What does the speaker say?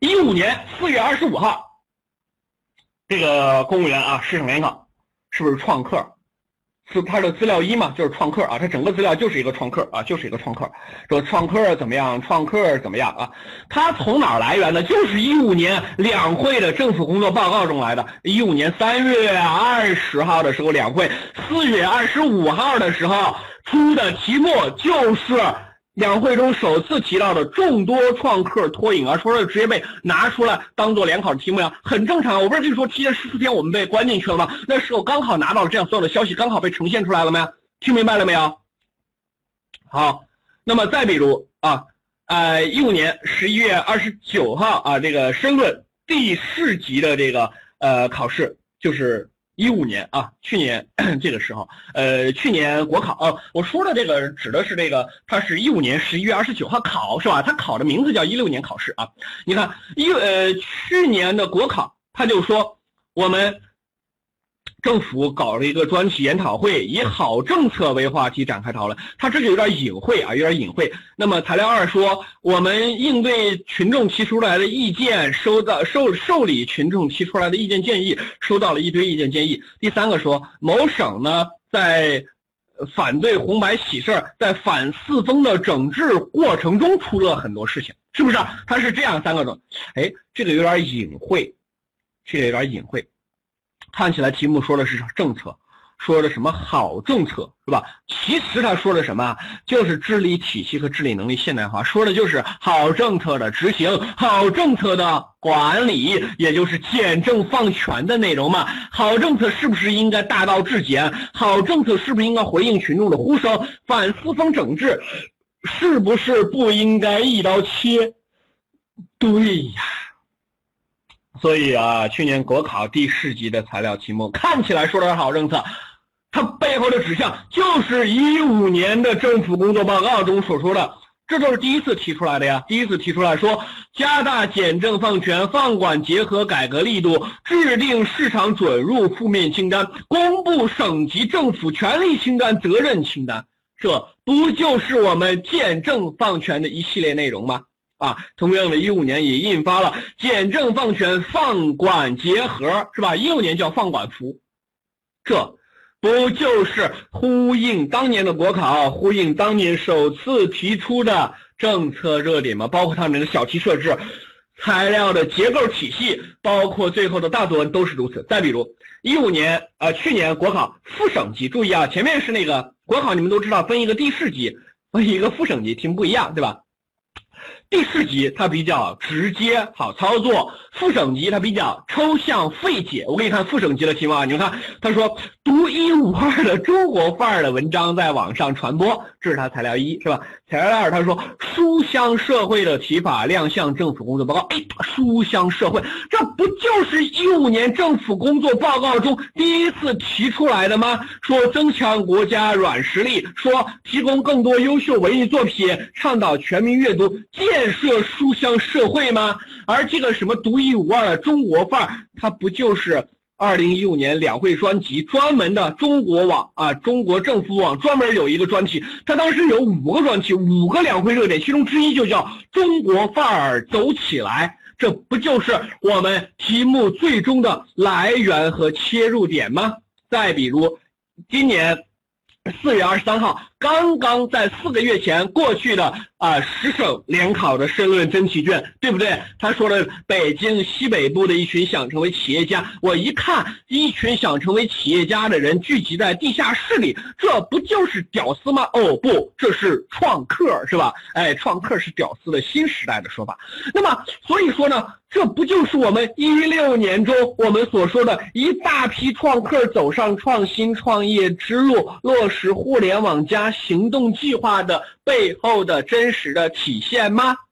一五年四月二十五号，这个公务员啊，市场联考是不是创客？是他的资料一嘛，就是创客啊，他整个资料就是一个创客啊，就是一个创客。说创客怎么样？创客怎么样啊？他从哪儿来源呢？就是一五年两会的政府工作报告中来的。一五年三月二十号的时候两会，四月二十五号的时候出的题目就是。两会中首次提到的众多创客脱颖而出的直接被拿出来当做联考的题目呀，很正常啊。我不是跟你说提前十四天我们被关进去了吗？那时候刚好拿到了这样所有的消息，刚好被呈现出来了没？听明白了没有？好，那么再比如啊，呃，一五年十一月二十九号啊，这个申论第四级的这个呃考试就是。一五年啊，去年 这个时候，呃，去年国考啊，我说的这个指的是这个，它是一五年十一月二十九号考是吧？它考的名字叫一六年考试啊。你看一呃去年的国考，他就说我们。政府搞了一个专题研讨会，以好政策为话题展开讨论。他这个有点隐晦啊，有点隐晦。那么材料二说，我们应对群众提出来的意见，收到受受理群众提出来的意见建议，收到了一堆意见建议。第三个说，某省呢在反对红白喜事儿在反四风的整治过程中出了很多事情，是不是？啊他是这样三个种，哎，这个有点隐晦，这个有点隐晦。看起来题目说的是政策，说的什么好政策是吧？其实他说的什么，就是治理体系和治理能力现代化，说的就是好政策的执行，好政策的管理，也就是简政放权的内容嘛。好政策是不是应该大道至简？好政策是不是应该回应群众的呼声？反四风整治，是不是不应该一刀切？对呀。所以啊，去年国考第四级的材料题目看起来说的是好政策，它背后的指向就是一五年的政府工作报告中所说的，这就是第一次提出来的呀。第一次提出来说，加大简政放权、放管结合改革力度，制定市场准入负面清单，公布省级政府权力清单、责任清单，这不就是我们简政放权的一系列内容吗？啊，同样的，一五年也印发了简政放权、放管结合，是吧？一六年叫放管服，这不就是呼应当年的国考，呼应当年首次提出的政策热点吗？包括他们的小题设置、材料的结构体系，包括最后的大作文都是如此。再比如一五年，呃，去年国考副省级，注意啊，前面是那个国考，你们都知道分一个地市级，分一个副省级，题目不一样，对吧？第四级它比较直接好操作，副省级它比较抽象费解。我给你看副省级的题目啊，你们看，他说独一无二的中国范儿的文章在网上传播，这是他材料一，是吧？材料二他说书香社会的提法亮相政府工作报告。哎，书香社会，这不就是一五年政府工作报告中第一次提出来的吗？说增强国家软实力，说提供更多优秀文艺作品，倡导全民阅读。建建设书香社会吗？而这个什么独一无二的中国范儿，它不就是二零一五年两会专辑专门的中国网啊？中国政府网专门有一个专题，它当时有五个专题，五个两会热点，其中之一就叫中国范儿走起来。这不就是我们题目最终的来源和切入点吗？再比如，今年四月二十三号。刚刚在四个月前过去的啊，十省联考的申论真题卷，对不对？他说的北京西北部的一群想成为企业家，我一看，一群想成为企业家的人聚集在地下室里，这不就是屌丝吗？哦不，这是创客，是吧？哎，创客是屌丝的新时代的说法。那么，所以说呢，这不就是我们一六年中我们所说的一大批创客走上创新创业之路，落实互联网加。行动计划的背后的真实的体现吗？